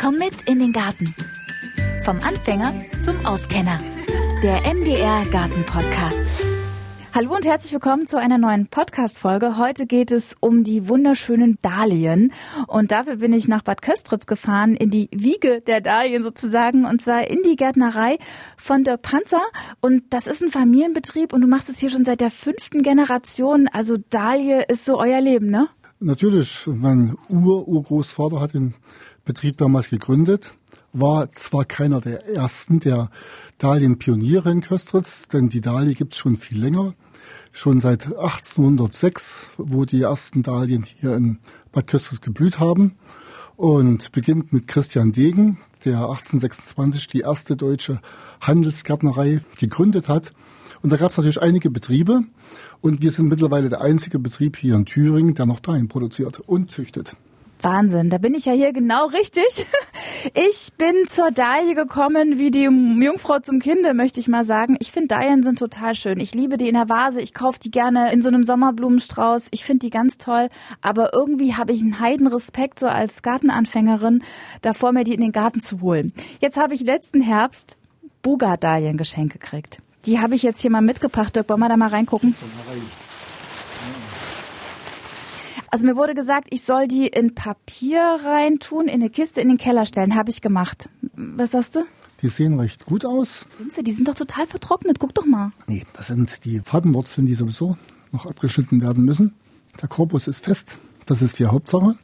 Komm mit in den Garten. Vom Anfänger zum Auskenner. Der MDR Garten Podcast. Hallo und herzlich willkommen zu einer neuen Podcast-Folge. Heute geht es um die wunderschönen Dahlien. Und dafür bin ich nach Bad Köstritz gefahren, in die Wiege der Dahlien sozusagen, und zwar in die Gärtnerei von Dirk Panzer. Und das ist ein Familienbetrieb und du machst es hier schon seit der fünften Generation. Also Dahlie ist so euer Leben, ne? Natürlich. Mein Ur-Urgroßvater hat den Betrieb damals gegründet war zwar keiner der ersten der Dahlien-Pioniere in Köstritz, denn die Dahlie gibt's schon viel länger schon seit 1806, wo die ersten Dahlien hier in Bad Köstritz geblüht haben. Und beginnt mit Christian Degen, der 1826 die erste deutsche Handelsgärtnerei gegründet hat. Und da gab es natürlich einige Betriebe. Und wir sind mittlerweile der einzige Betrieb hier in Thüringen, der noch Dahlien produziert und züchtet. Wahnsinn, da bin ich ja hier genau richtig. Ich bin zur Dahlie gekommen wie die Jungfrau zum Kinde, möchte ich mal sagen. Ich finde Dahlien sind total schön. Ich liebe die in der Vase. Ich kaufe die gerne in so einem Sommerblumenstrauß. Ich finde die ganz toll. Aber irgendwie habe ich einen Heidenrespekt so als Gartenanfängerin davor, mir die in den Garten zu holen. Jetzt habe ich letzten Herbst Buga-Dahlien geschenkt gekriegt. Die habe ich jetzt hier mal mitgebracht. Dirk, wollen wir da mal reingucken? Also mir wurde gesagt, ich soll die in Papier reintun, in eine Kiste, in den Keller stellen. Habe ich gemacht. Was sagst du? Die sehen recht gut aus. Die sind doch total vertrocknet. Guck doch mal. Nee, das sind die Fadenwurzeln, die sowieso noch abgeschnitten werden müssen. Der Korpus ist fest. Das ist die Hauptsache.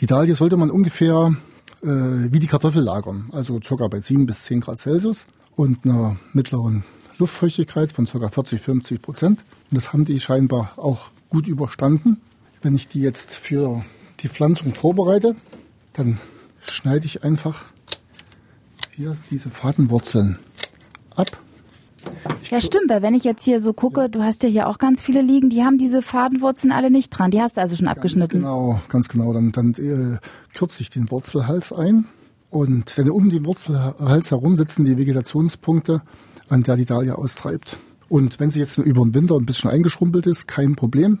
Die Dahlie sollte man ungefähr äh, wie die Kartoffel lagern. Also ca. bei 7 bis 10 Grad Celsius und einer mittleren Luftfeuchtigkeit von ca. 40, 50 Prozent. Und das haben die scheinbar auch gut überstanden. Wenn ich die jetzt für die Pflanzung vorbereite, dann schneide ich einfach hier diese Fadenwurzeln ab. Ich ja, stimmt, weil wenn ich jetzt hier so gucke, ja. du hast ja hier auch ganz viele liegen, die haben diese Fadenwurzeln alle nicht dran. Die hast du also schon ganz abgeschnitten. Genau, ganz genau. Dann, dann äh, kürze ich den Wurzelhals ein. Und denn um den Wurzelhals herum sitzen die Vegetationspunkte, an der die Dahlia austreibt. Und wenn sie jetzt über den Winter ein bisschen eingeschrumpelt ist, kein Problem.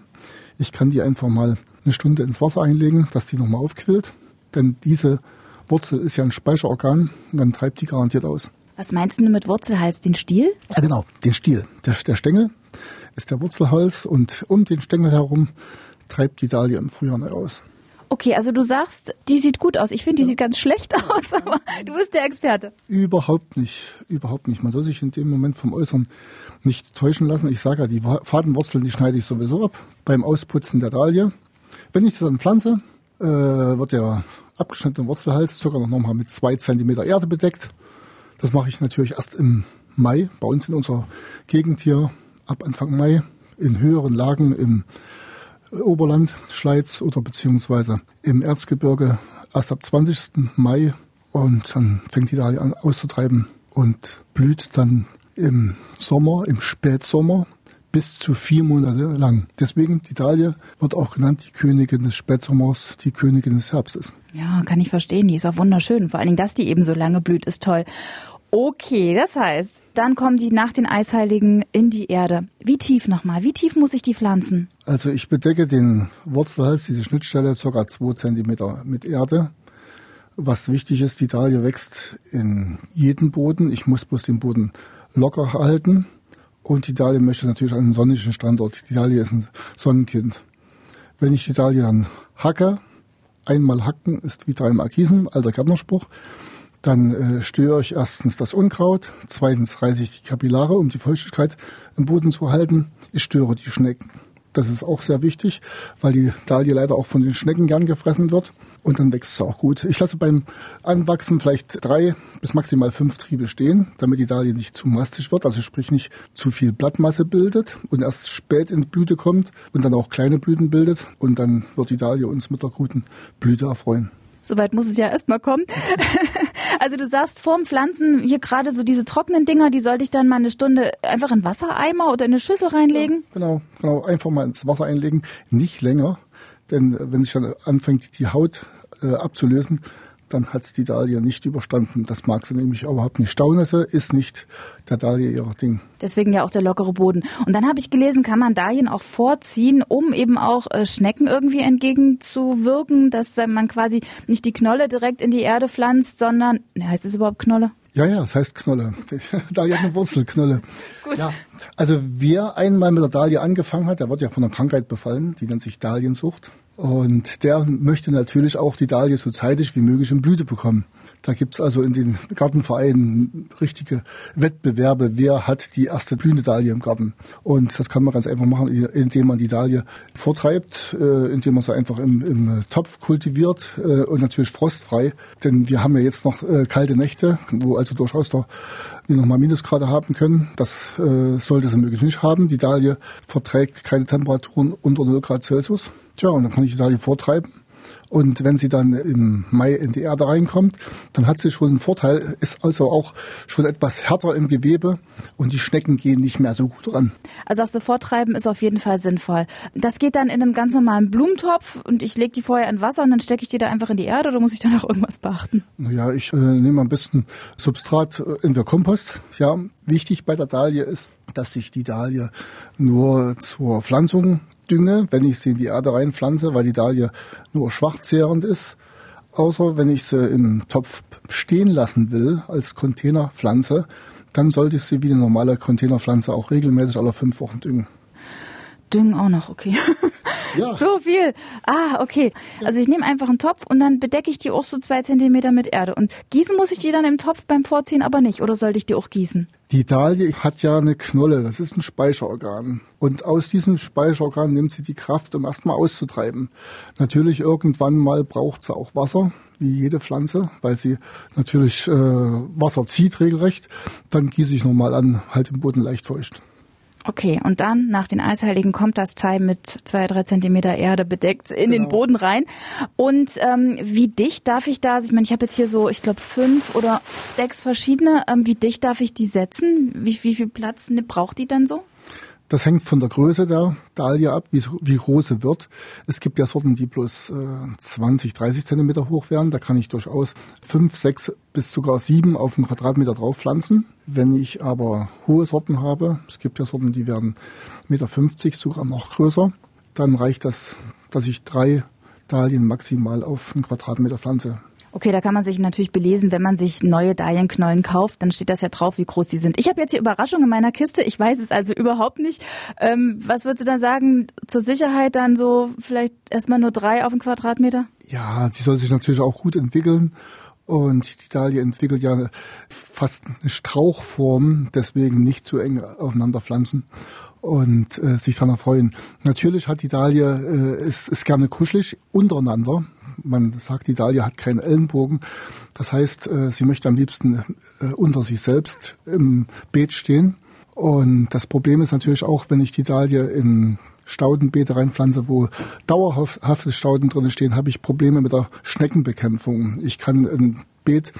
Ich kann die einfach mal eine Stunde ins Wasser einlegen, dass die nochmal aufquillt. Denn diese Wurzel ist ja ein Speicherorgan und dann treibt die garantiert aus. Was meinst du mit Wurzelhals? Den Stiel? Ja, genau, den Stiel. Der, der Stängel ist der Wurzelhals und um den Stängel herum treibt die Dahlie im Frühjahr aus. Okay, also du sagst, die sieht gut aus. Ich finde, die ja. sieht ganz schlecht aus, aber du bist der Experte. Überhaupt nicht, überhaupt nicht. Man soll sich in dem Moment vom Äußeren nicht täuschen lassen. Ich sage ja, die Fadenwurzeln, die schneide ich sowieso ab beim Ausputzen der Dahlie. Wenn ich das dann pflanze, äh, wird der abgeschnittene Wurzelhals circa noch mal mit zwei Zentimeter Erde bedeckt. Das mache ich natürlich erst im Mai, bei uns in unserer Gegend hier ab Anfang Mai, in höheren Lagen im Oberland, Schleiz oder beziehungsweise im Erzgebirge erst ab 20. Mai und dann fängt die Dahlie an auszutreiben und blüht dann im Sommer, im Spätsommer bis zu vier Monate lang. Deswegen, die Dahlie wird auch genannt die Königin des Spätsommers, die Königin des Herbstes. Ja, kann ich verstehen. Die ist auch wunderschön. Vor allen Dingen, dass die eben so lange blüht, ist toll. Okay, das heißt, dann kommen die nach den Eisheiligen in die Erde. Wie tief nochmal? Wie tief muss ich die pflanzen? Also ich bedecke den Wurzelhals, diese Schnittstelle, ca. 2 cm mit Erde. Was wichtig ist, die Dahlie wächst in jeden Boden. Ich muss bloß den Boden locker halten. Und die Dahlie möchte natürlich einen sonnigen Standort. Die Dahlie ist ein Sonnenkind. Wenn ich die Dahlie dann hacke, einmal hacken ist wie dreimal gießen, alter Gärtnerspruch, dann äh, störe ich erstens das Unkraut, zweitens reiße ich die Kapillare, um die Feuchtigkeit im Boden zu halten. Ich störe die Schnecken. Das ist auch sehr wichtig, weil die Dahlie leider auch von den Schnecken gern gefressen wird und dann wächst es auch gut. Ich lasse beim Anwachsen vielleicht drei bis maximal fünf Triebe stehen, damit die Dahlie nicht zu mastig wird, also sprich nicht zu viel Blattmasse bildet und erst spät in Blüte kommt und dann auch kleine Blüten bildet und dann wird die Dahlie uns mit der guten Blüte erfreuen. Soweit muss es ja erstmal kommen. also du sagst vorm Pflanzen hier gerade so diese trockenen Dinger, die sollte ich dann mal eine Stunde einfach in Wassereimer oder in eine Schüssel reinlegen? Ja, genau, genau, einfach mal ins Wasser einlegen, nicht länger, denn wenn sich dann anfängt die Haut äh, abzulösen, dann hat's die Dahlie nicht überstanden. Das mag sie nämlich überhaupt nicht. Staunässe ist nicht der Dahlie ihr Ding. Deswegen ja auch der lockere Boden. Und dann habe ich gelesen, kann man Dahlien auch vorziehen, um eben auch äh, Schnecken irgendwie entgegenzuwirken, dass äh, man quasi nicht die Knolle direkt in die Erde pflanzt, sondern, ne, heißt es überhaupt Knolle? Ja, ja, das heißt Knolle. Dahlia hat eine Wurzelknolle. Gut. Ja, also wer einmal mit der Dahlie angefangen hat, der wird ja von einer Krankheit befallen, die nennt sich Dahliensucht. Und der möchte natürlich auch die Dahlie so zeitig wie möglich in Blüte bekommen. Da gibt's also in den Gartenvereinen richtige Wettbewerbe, wer hat die erste blühende Dahlie im Garten. Und das kann man ganz einfach machen, indem man die Dahlie vortreibt, äh, indem man sie einfach im, im Topf kultiviert äh, und natürlich frostfrei. Denn wir haben ja jetzt noch äh, kalte Nächte, wo also durchaus da wir nochmal Minusgrade haben können. Das sollte sie möglichst nicht haben. Die Dahlie verträgt keine Temperaturen unter 0 Grad Celsius. Tja, und dann kann ich die Dahlie vortreiben und wenn sie dann im Mai in die Erde reinkommt, dann hat sie schon einen Vorteil, ist also auch schon etwas härter im Gewebe und die Schnecken gehen nicht mehr so gut ran. Also das Vortreiben ist auf jeden Fall sinnvoll. Das geht dann in einem ganz normalen Blumentopf und ich lege die vorher in Wasser und dann stecke ich die da einfach in die Erde oder muss ich da noch irgendwas beachten? Naja, ich äh, nehme am besten Substrat äh, in der Kompost. Ja, wichtig bei der Dahlie ist, dass sich die Dahlie nur zur Pflanzung dünge, wenn ich sie in die Erde reinpflanze, weil die Dahlie nur schwachzehrend ist. Außer wenn ich sie im Topf stehen lassen will als Containerpflanze, dann sollte ich sie wie eine normale Containerpflanze auch regelmäßig alle fünf Wochen düngen. Düngen auch noch, okay. Ja. So viel. Ah, okay. Also ich nehme einfach einen Topf und dann bedecke ich die auch so zwei Zentimeter mit Erde. Und gießen muss ich die dann im Topf beim Vorziehen aber nicht. Oder sollte ich die auch gießen? Die Dahlie hat ja eine Knolle, das ist ein Speicherorgan. Und aus diesem Speicherorgan nimmt sie die Kraft, um erstmal auszutreiben. Natürlich irgendwann mal braucht sie auch Wasser, wie jede Pflanze, weil sie natürlich äh, Wasser zieht regelrecht. Dann gieße ich nochmal an, halt im Boden leicht feucht. Okay, und dann nach den Eisheiligen kommt das Teil mit zwei, drei Zentimeter Erde bedeckt in genau. den Boden rein. Und ähm, wie dicht darf ich da, ich meine, ich habe jetzt hier so, ich glaube, fünf oder sechs verschiedene, ähm, wie dicht darf ich die setzen? Wie, wie viel Platz braucht die dann so? Das hängt von der Größe der Dahlie ab, wie, wie groß sie wird. Es gibt ja Sorten, die bloß äh, 20, 30 Zentimeter hoch werden. Da kann ich durchaus fünf, sechs bis sogar sieben auf einen Quadratmeter drauf pflanzen. Wenn ich aber hohe Sorten habe, es gibt ja Sorten, die werden Meter 50, sogar noch größer, dann reicht das, dass ich drei Dahlien maximal auf einen Quadratmeter pflanze. Okay, da kann man sich natürlich belesen, wenn man sich neue Dahlienknollen kauft, dann steht das ja drauf, wie groß sie sind. Ich habe jetzt hier Überraschung in meiner Kiste. Ich weiß es also überhaupt nicht. Ähm, was würdest du da sagen? Zur Sicherheit dann so vielleicht erstmal nur drei auf den Quadratmeter? Ja, die soll sich natürlich auch gut entwickeln. Und die Dahlie entwickelt ja fast eine Strauchform, deswegen nicht zu eng aufeinander pflanzen und äh, sich daran erfreuen. Natürlich hat die Dahlie, äh, ist, ist gerne kuschelig untereinander man sagt, die Dahlia hat keinen Ellenbogen. Das heißt, äh, sie möchte am liebsten äh, unter sich selbst im Beet stehen. Und das Problem ist natürlich auch, wenn ich die Dahlie in Staudenbeete reinpflanze, wo dauerhafte Stauden drin stehen, habe ich Probleme mit der Schneckenbekämpfung. Ich kann ein Beet,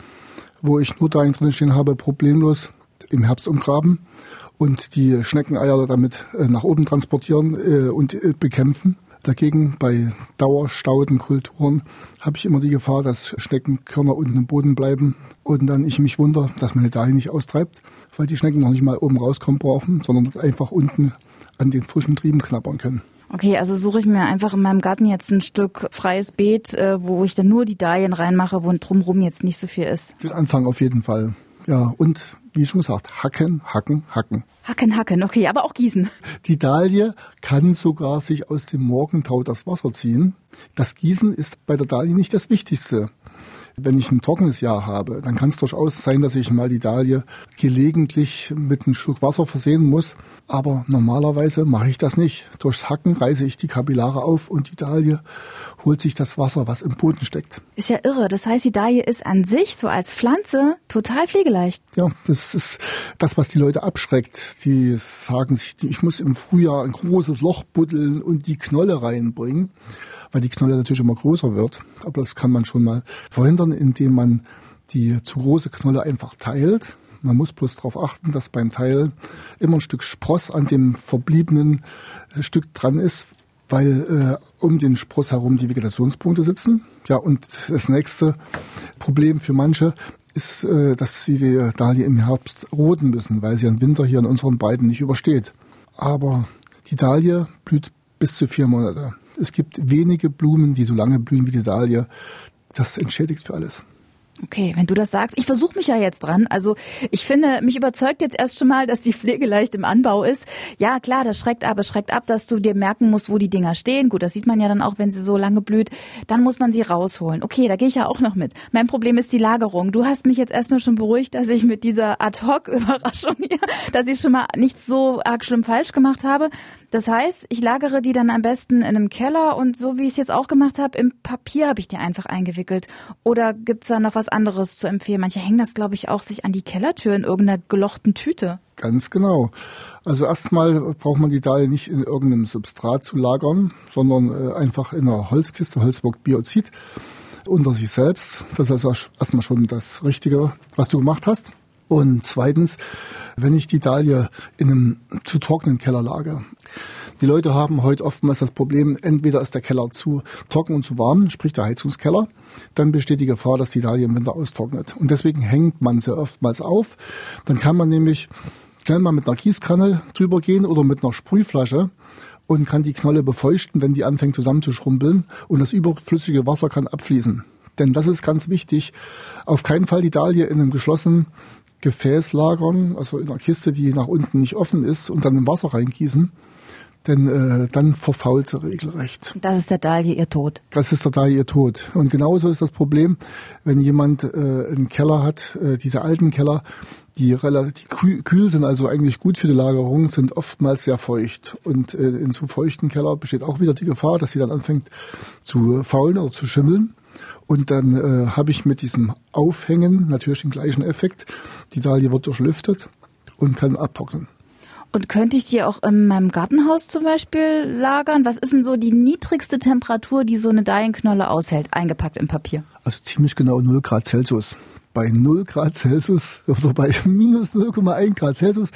wo ich nur Dahlien drin stehen habe, problemlos im Herbst umgraben und die Schneckeneier damit äh, nach oben transportieren und bekämpfen. Dagegen bei Dauerstaudenkulturen habe ich immer die Gefahr, dass Schneckenkörner unten im Boden bleiben und dann ich mich wundere, dass meine Dahlien nicht austreibt, weil die Schnecken noch nicht mal oben rauskommen brauchen, sondern einfach unten an den frischen Trieben knabbern können. Okay, also suche ich mir einfach in meinem Garten jetzt ein Stück freies Beet, äh, wo ich dann nur die Dahlien reinmache, wo drumherum jetzt nicht so viel ist. Für den Anfang auf jeden Fall. Ja, und wie schon gesagt, hacken, hacken, hacken. Hacken, hacken, okay, aber auch gießen. Die Dahlie kann sogar sich aus dem Morgentau das Wasser ziehen. Das Gießen ist bei der Dahlie nicht das Wichtigste. Wenn ich ein trockenes Jahr habe, dann kann es durchaus sein, dass ich mal die Dahlie gelegentlich mit einem Schluck Wasser versehen muss. Aber normalerweise mache ich das nicht. Durchs Hacken reiße ich die Kapillare auf und die Dahlie holt sich das Wasser, was im Boden steckt. Ist ja irre. Das heißt, die Dahlie ist an sich so als Pflanze total pflegeleicht. Ja, das ist das, was die Leute abschreckt. Die sagen sich, ich muss im Frühjahr ein großes Loch buddeln und die Knolle reinbringen, weil die Knolle natürlich immer größer wird. Aber das kann man schon mal verhindern, indem man die zu große Knolle einfach teilt man muss bloß darauf achten, dass beim Teil immer ein Stück Spross an dem verbliebenen äh, Stück dran ist, weil äh, um den Spross herum die Vegetationspunkte sitzen. Ja, und das nächste Problem für manche ist, äh, dass sie die Dahlie im Herbst roden müssen, weil sie den Winter hier in unseren Beiden nicht übersteht. Aber die Dahlie blüht bis zu vier Monate. Es gibt wenige Blumen, die so lange blühen wie die Dahlie. Das entschädigt für alles. Okay, wenn du das sagst, ich versuche mich ja jetzt dran. Also ich finde, mich überzeugt jetzt erst schon mal, dass die Pflege leicht im Anbau ist. Ja, klar, das schreckt ab, es schreckt ab, dass du dir merken musst, wo die Dinger stehen. Gut, das sieht man ja dann auch, wenn sie so lange blüht. Dann muss man sie rausholen. Okay, da gehe ich ja auch noch mit. Mein Problem ist die Lagerung. Du hast mich jetzt erstmal schon beruhigt, dass ich mit dieser Ad-Hoc-Überraschung hier, dass ich schon mal nichts so arg schlimm falsch gemacht habe. Das heißt, ich lagere die dann am besten in einem Keller und so wie ich es jetzt auch gemacht habe, im Papier habe ich die einfach eingewickelt. Oder gibt's da noch was anderes zu empfehlen? Manche hängen das, glaube ich, auch sich an die Kellertür in irgendeiner gelochten Tüte. Ganz genau. Also erstmal braucht man die Dahle nicht in irgendeinem Substrat zu lagern, sondern äh, einfach in einer Holzkiste, Holzbock Biozid, unter sich selbst. Das ist also erstmal schon das Richtige, was du gemacht hast. Und zweitens, wenn ich die Dahlie in einem zu trockenen Keller lage. Die Leute haben heute oftmals das Problem, entweder ist der Keller zu trocken und zu warm, sprich der Heizungskeller, dann besteht die Gefahr, dass die Dahlie im Winter austrocknet. Und deswegen hängt man sie oftmals auf. Dann kann man nämlich schnell mal mit einer Gießkanne drüber gehen oder mit einer Sprühflasche und kann die Knolle befeuchten, wenn die anfängt zusammenzuschrumpeln und das überflüssige Wasser kann abfließen. Denn das ist ganz wichtig. Auf keinen Fall die Dahlie in einem geschlossenen Gefäß lagern, also in einer Kiste, die nach unten nicht offen ist und dann im Wasser reingießen. Denn äh, dann verfault sie regelrecht. Das ist der Dahlie ihr Tod. Das ist der Dahlie ihr Tod. Und genauso ist das Problem, wenn jemand äh, einen Keller hat, äh, diese alten Keller, die relativ kühl sind, also eigentlich gut für die Lagerung, sind oftmals sehr feucht. Und äh, in so feuchten Keller besteht auch wieder die Gefahr, dass sie dann anfängt zu faulen oder zu schimmeln. Und dann äh, habe ich mit diesem Aufhängen natürlich den gleichen Effekt. Die Dahlie wird durchlüftet und kann abtrocknen. Und könnte ich die auch in meinem Gartenhaus zum Beispiel lagern? Was ist denn so die niedrigste Temperatur, die so eine Dahlienknolle aushält, eingepackt im Papier? Also ziemlich genau 0 Grad Celsius. Bei 0 Grad Celsius oder bei minus 0,1 Grad Celsius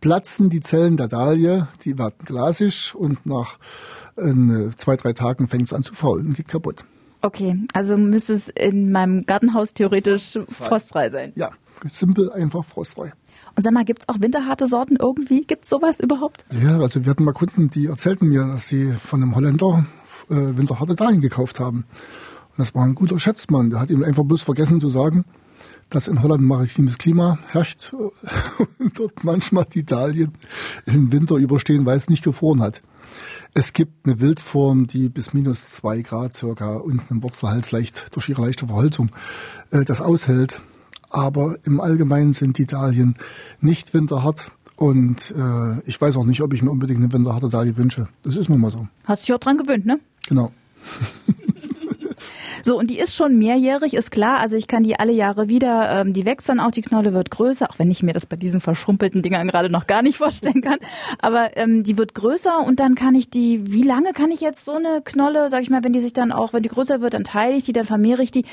platzen die Zellen der Dahlie, die werden glasig und nach äh, zwei, drei Tagen fängt es an zu faulen und geht kaputt. Okay, also müsste es in meinem Gartenhaus theoretisch frostfrei sein. Ja, simpel, einfach frostfrei. Und sag mal, gibt's auch winterharte Sorten irgendwie? Gibt's sowas überhaupt? Ja, also wir hatten mal Kunden, die erzählten mir, dass sie von einem Holländer äh, winterharte Dahlien gekauft haben. Und das war ein guter Schätzmann. Der hat ihm einfach bloß vergessen zu sagen, dass in Holland maritimes Klima herrscht und dort manchmal die Dahlien im Winter überstehen, weil es nicht gefroren hat. Es gibt eine Wildform, die bis minus zwei Grad circa unten im Wurzelhals leicht durch ihre leichte Verholzung äh, das aushält. Aber im Allgemeinen sind die Dahlien nicht winterhart. Und äh, ich weiß auch nicht, ob ich mir unbedingt eine winterharte Dahlie wünsche. Das ist nun mal so. Hast dich auch dran gewöhnt, ne? Genau. So, und die ist schon mehrjährig, ist klar. Also ich kann die alle Jahre wieder, ähm, die wächst dann auch, die Knolle wird größer, auch wenn ich mir das bei diesen verschrumpelten Dingern gerade noch gar nicht vorstellen kann. Aber ähm, die wird größer und dann kann ich die, wie lange kann ich jetzt so eine Knolle, sag ich mal, wenn die sich dann auch, wenn die größer wird, dann teile ich die, dann vermehre ich die.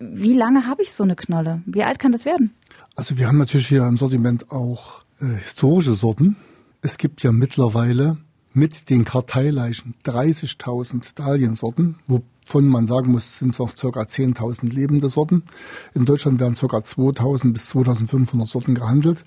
Wie lange habe ich so eine Knolle? Wie alt kann das werden? Also wir haben natürlich hier im Sortiment auch äh, historische Sorten. Es gibt ja mittlerweile mit den Karteileichen 30.000 Dahliensorten, wo von man sagen muss, sind es noch ca. 10.000 lebende Sorten. In Deutschland werden ca. 2.000 bis 2.500 Sorten gehandelt.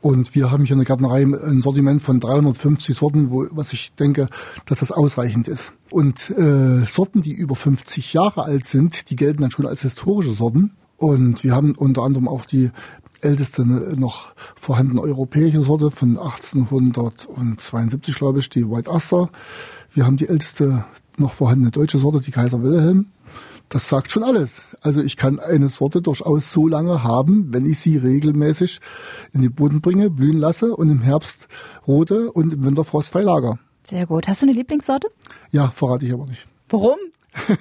Und wir haben hier in der Gärtnerei ein Sortiment von 350 Sorten, wo, was ich denke, dass das ausreichend ist. Und äh, Sorten, die über 50 Jahre alt sind, die gelten dann schon als historische Sorten. Und wir haben unter anderem auch die älteste noch vorhandene europäische Sorte von 1872, glaube ich, die White Aster. Wir haben die älteste noch vorhandene deutsche Sorte, die Kaiser Wilhelm. Das sagt schon alles. Also ich kann eine Sorte durchaus so lange haben, wenn ich sie regelmäßig in den Boden bringe, blühen lasse und im Herbst rote und im Winter frostfrei lager. Sehr gut. Hast du eine Lieblingssorte? Ja, verrate ich aber nicht. Warum?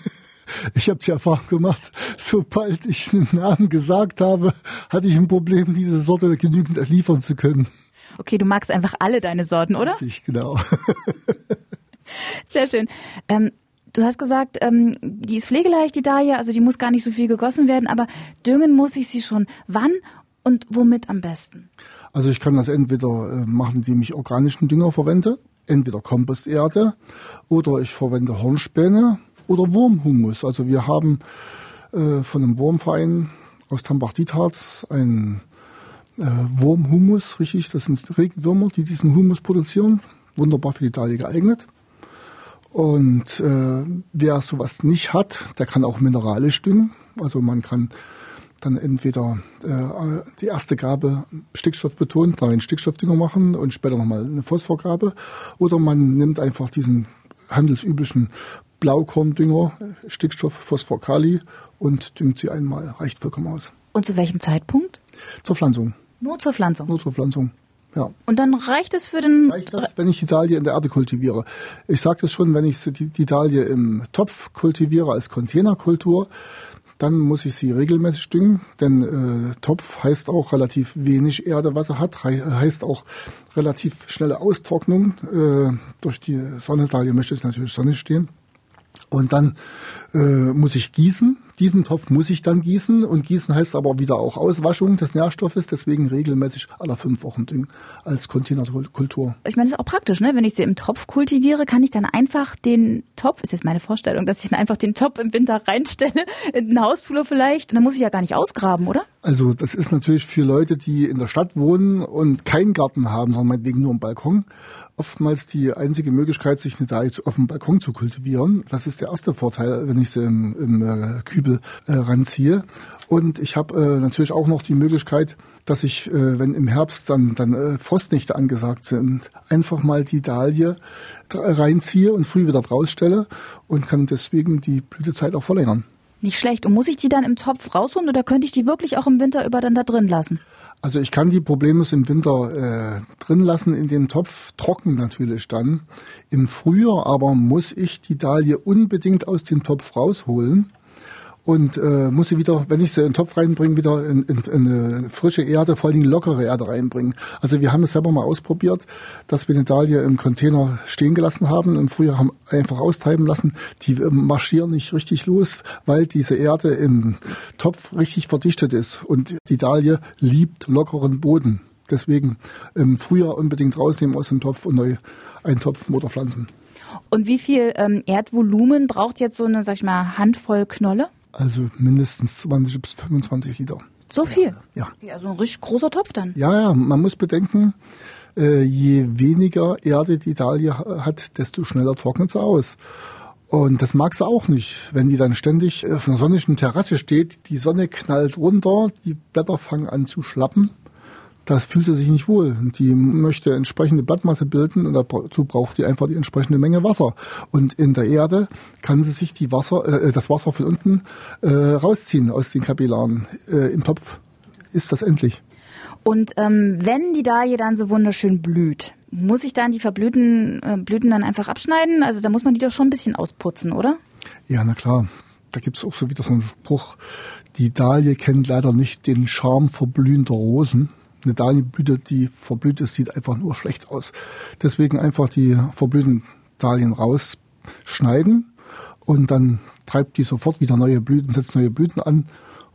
Ich habe die Erfahrung gemacht, sobald ich einen Namen gesagt habe, hatte ich ein Problem, diese Sorte genügend liefern zu können. Okay, du magst einfach alle deine Sorten, oder? Richtig, genau. Sehr schön. Ähm, du hast gesagt, ähm, die ist pflegeleicht, die Dahlia, also die muss gar nicht so viel gegossen werden, aber düngen muss ich sie schon. Wann und womit am besten? Also ich kann das entweder äh, machen, indem ich organischen Dünger verwende, entweder Komposterde oder ich verwende Hornspäne oder Wurmhumus. Also wir haben äh, von einem Wurmverein aus Tambach-Dietharz, ein äh, Wurmhumus, richtig, das sind Regenwürmer, die diesen Humus produzieren, wunderbar für die Dalie geeignet. Und äh, wer sowas nicht hat, der kann auch mineralisch düngen. Also man kann dann entweder äh, die erste Gabe Stickstoff betont, da einen Stickstoffdünger machen und später nochmal eine Phosphorgabe. Oder man nimmt einfach diesen handelsüblichen Blaukorndünger, Stickstoff, Phosphor, Kali und düngt sie einmal. Reicht vollkommen aus. Und zu welchem Zeitpunkt? Zur Pflanzung. Nur zur Pflanzung? Nur zur Pflanzung. Ja. Und dann reicht es für den. Reicht das, wenn ich die Dalie in der Erde kultiviere? Ich sagte es schon, wenn ich die, die Dalie im Topf kultiviere als Containerkultur, dann muss ich sie regelmäßig düngen, denn äh, Topf heißt auch relativ wenig Erde, was er hat, heißt auch relativ schnelle Austrocknung. Äh, durch die Sonne, Dalie möchte ich natürlich Sonne stehen. Und dann äh, muss ich gießen. Diesen Topf muss ich dann gießen und gießen heißt aber wieder auch Auswaschung des Nährstoffes, deswegen regelmäßig alle fünf Wochen düngen als Containerkultur. Ich meine, das ist auch praktisch, ne? Wenn ich sie im Topf kultiviere, kann ich dann einfach den Topf, ist jetzt meine Vorstellung, dass ich dann einfach den Topf im Winter reinstelle, in den Hausflur vielleicht, und dann muss ich ja gar nicht ausgraben, oder? Also das ist natürlich für Leute, die in der Stadt wohnen und keinen Garten haben, sondern meinetwegen nur einen Balkon oftmals die einzige Möglichkeit, sich eine Dalie auf dem Balkon zu kultivieren. Das ist der erste Vorteil, wenn ich sie im, im äh, Kübel äh, ranziehe. Und ich habe äh, natürlich auch noch die Möglichkeit, dass ich, äh, wenn im Herbst dann, dann äh, Frostnächte angesagt sind, einfach mal die Dalie reinziehe und früh wieder rausstelle und kann deswegen die Blütezeit auch verlängern. Nicht schlecht. Und muss ich die dann im Topf rausholen oder könnte ich die wirklich auch im Winter über dann da drin lassen? Also ich kann die Probleme im Winter äh, drin lassen in den Topf, trocken natürlich dann. Im Frühjahr aber muss ich die Dalie unbedingt aus dem Topf rausholen und äh, muss sie wieder, wenn ich sie in den Topf reinbringe, wieder in, in, in eine frische Erde, vor allem lockere Erde reinbringen. Also wir haben es selber mal ausprobiert, dass wir eine Dalie im Container stehen gelassen haben, im Frühjahr haben einfach austreiben lassen. Die marschieren nicht richtig los, weil diese Erde im Topf richtig verdichtet ist und die Dalie liebt lockeren Boden. Deswegen im Frühjahr unbedingt rausnehmen aus dem Topf und neu einen Topf Motor pflanzen. Und wie viel ähm, Erdvolumen braucht jetzt so eine, sag ich mal, Handvoll Knolle? Also mindestens 20 bis 25 Liter. So viel? Ja. ja. Also ein richtig großer Topf dann. Ja, ja, man muss bedenken, äh, je weniger Erde die Dalie hat, desto schneller trocknet sie aus. Und das mag sie auch nicht, wenn die dann ständig auf einer sonnigen Terrasse steht, die Sonne knallt runter, die Blätter fangen an zu schlappen das fühlt sie sich nicht wohl. Die möchte entsprechende Blattmasse bilden und dazu braucht die einfach die entsprechende Menge Wasser. Und in der Erde kann sie sich die Wasser, äh, das Wasser von unten äh, rausziehen aus den Kapillaren. Äh, Im Topf ist das endlich. Und ähm, wenn die Dahlie dann so wunderschön blüht, muss ich dann die verblühten äh, Blüten dann einfach abschneiden? Also da muss man die doch schon ein bisschen ausputzen, oder? Ja, na klar. Da gibt's auch so wieder so einen Spruch, die Dahlie kennt leider nicht den Charme verblühender Rosen. Eine Dahlienblüte, die verblüht ist, sieht einfach nur schlecht aus. Deswegen einfach die verblühten Dahlien rausschneiden und dann treibt die sofort wieder neue Blüten, setzt neue Blüten an.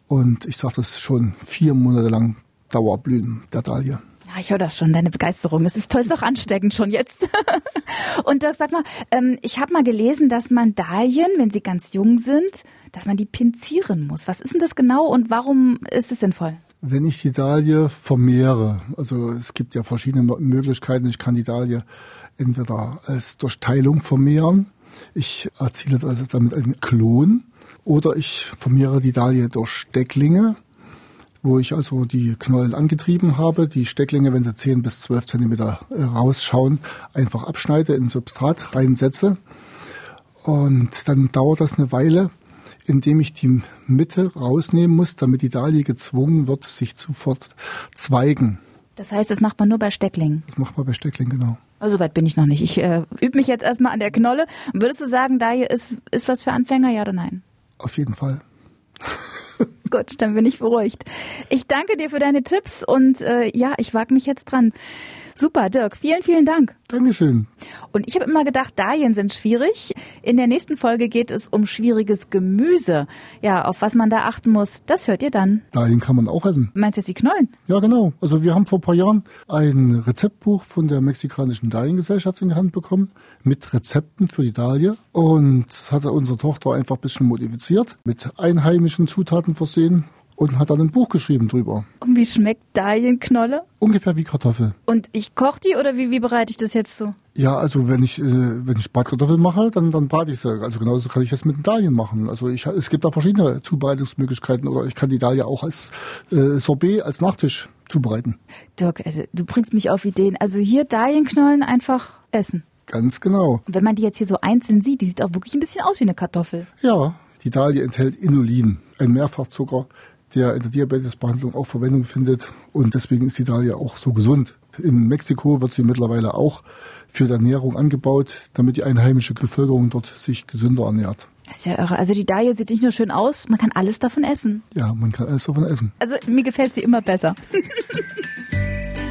Und ich sage das schon vier Monate lang Dauerblüten der Dahlie. Ja, ich höre das schon, deine Begeisterung. Es ist toll, es ist auch ansteckend schon jetzt. und Dirk, sag mal, ähm, ich habe mal gelesen, dass man Dahlien, wenn sie ganz jung sind, dass man die pinzieren muss. Was ist denn das genau und warum ist es sinnvoll? Wenn ich die Dalie vermehre, also es gibt ja verschiedene Möglichkeiten, ich kann die Dalie entweder als durch Teilung vermehren, ich erziele also damit einen Klon, oder ich vermehre die Dalie durch Stecklinge, wo ich also die Knollen angetrieben habe, die Stecklinge, wenn sie 10 bis 12 Zentimeter äh, rausschauen, einfach abschneide, in Substrat reinsetze. Und dann dauert das eine Weile, indem ich die Mitte rausnehmen muss, damit die Dalie gezwungen wird, sich zu verzweigen. Das heißt, das macht man nur bei Stecklingen? Das macht man bei Stecklingen, genau. Also weit bin ich noch nicht. Ich äh, übe mich jetzt erstmal an der Knolle. Würdest du sagen, Dalie ist, ist was für Anfänger, ja oder nein? Auf jeden Fall. Gut, dann bin ich beruhigt. Ich danke dir für deine Tipps und äh, ja, ich wage mich jetzt dran. Super, Dirk, vielen, vielen Dank. Dankeschön. Und ich habe immer gedacht, Dahlien sind schwierig. In der nächsten Folge geht es um schwieriges Gemüse. Ja, auf was man da achten muss, das hört ihr dann. Dahlien kann man auch essen. Meinst du jetzt die Knollen? Ja, genau. Also wir haben vor ein paar Jahren ein Rezeptbuch von der mexikanischen Dahliengesellschaft in die Hand bekommen mit Rezepten für die Dahlie. Und das hat unsere Tochter einfach ein bisschen modifiziert, mit einheimischen Zutaten versehen und hat dann ein Buch geschrieben drüber. Und wie schmeckt Dahlienknolle? Ungefähr wie Kartoffel. Und ich koche die oder wie, wie bereite ich das jetzt so? Ja, also wenn ich äh, wenn ich Bratkartoffeln mache, dann dann brate ich sie. Also genauso kann ich das mit den Dahlien machen. Also ich es gibt da verschiedene Zubereitungsmöglichkeiten oder ich kann die Dahlie auch als äh, Sorbet als Nachtisch zubereiten. Dirk, also du bringst mich auf Ideen. Also hier Dahlienknollen einfach essen. Ganz genau. Und wenn man die jetzt hier so einzeln sieht, die sieht auch wirklich ein bisschen aus wie eine Kartoffel. Ja, die Dahlie enthält Inulin, ein Mehrfachzucker, der in der Diabetesbehandlung auch Verwendung findet und deswegen ist die Dahlie auch so gesund. In Mexiko wird sie mittlerweile auch für die Ernährung angebaut, damit die einheimische Bevölkerung dort sich gesünder ernährt. Das ist ja irre. Also die Dahlie sieht nicht nur schön aus, man kann alles davon essen. Ja, man kann alles davon essen. Also mir gefällt sie immer besser.